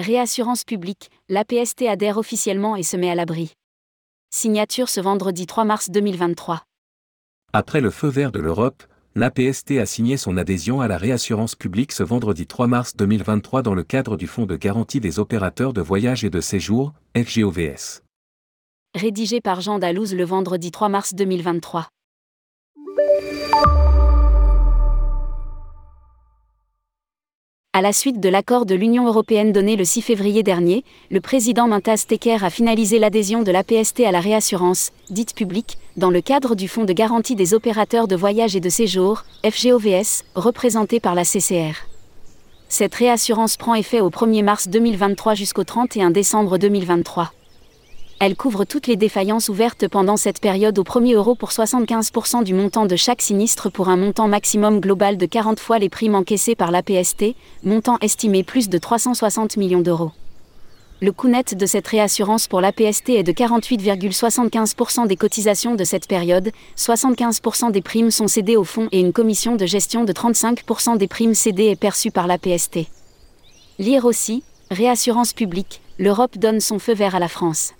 Réassurance publique, l'APST adhère officiellement et se met à l'abri. Signature ce vendredi 3 mars 2023. Après le feu vert de l'Europe, l'APST a signé son adhésion à la réassurance publique ce vendredi 3 mars 2023 dans le cadre du Fonds de garantie des opérateurs de voyage et de séjour, FGOVS. Rédigé par Jean Dalouse le vendredi 3 mars 2023. À la suite de l'accord de l'Union européenne donné le 6 février dernier, le président Mintaz Teker a finalisé l'adhésion de l'APST à la réassurance, dite publique, dans le cadre du Fonds de garantie des opérateurs de voyage et de séjour, FGOVS, représenté par la CCR. Cette réassurance prend effet au 1er mars 2023 jusqu'au 31 décembre 2023. Elle couvre toutes les défaillances ouvertes pendant cette période au 1er euro pour 75% du montant de chaque sinistre pour un montant maximum global de 40 fois les primes encaissées par l'APST, montant estimé plus de 360 millions d'euros. Le coût net de cette réassurance pour l'APST est de 48,75% des cotisations de cette période, 75% des primes sont cédées au fonds et une commission de gestion de 35% des primes cédées est perçue par l'APST. Lire aussi, Réassurance publique, l'Europe donne son feu vert à la France.